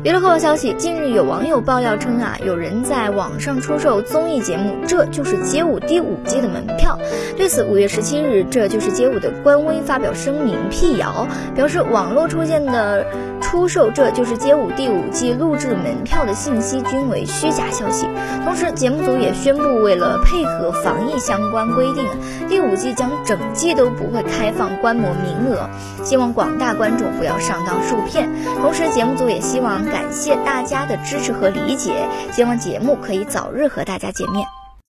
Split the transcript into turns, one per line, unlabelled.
娱乐快报消息，近日有网友爆料称啊，有人在网上出售综艺节目《这就是街舞》第五季的门票。对此，五月十七日，《这就是街舞》的官微发表声明辟谣，表示网络出现的出售《这就是街舞》第五季录制门票的信息均为虚假消息。同时，节目组也宣布，为了配合防疫相关规定，第五季将整季都不会开放观摩名额，希望广大观众不要上当受骗。同时，节目组也希望。感谢大家的支持和理解，希望节目可以早日和大家见面。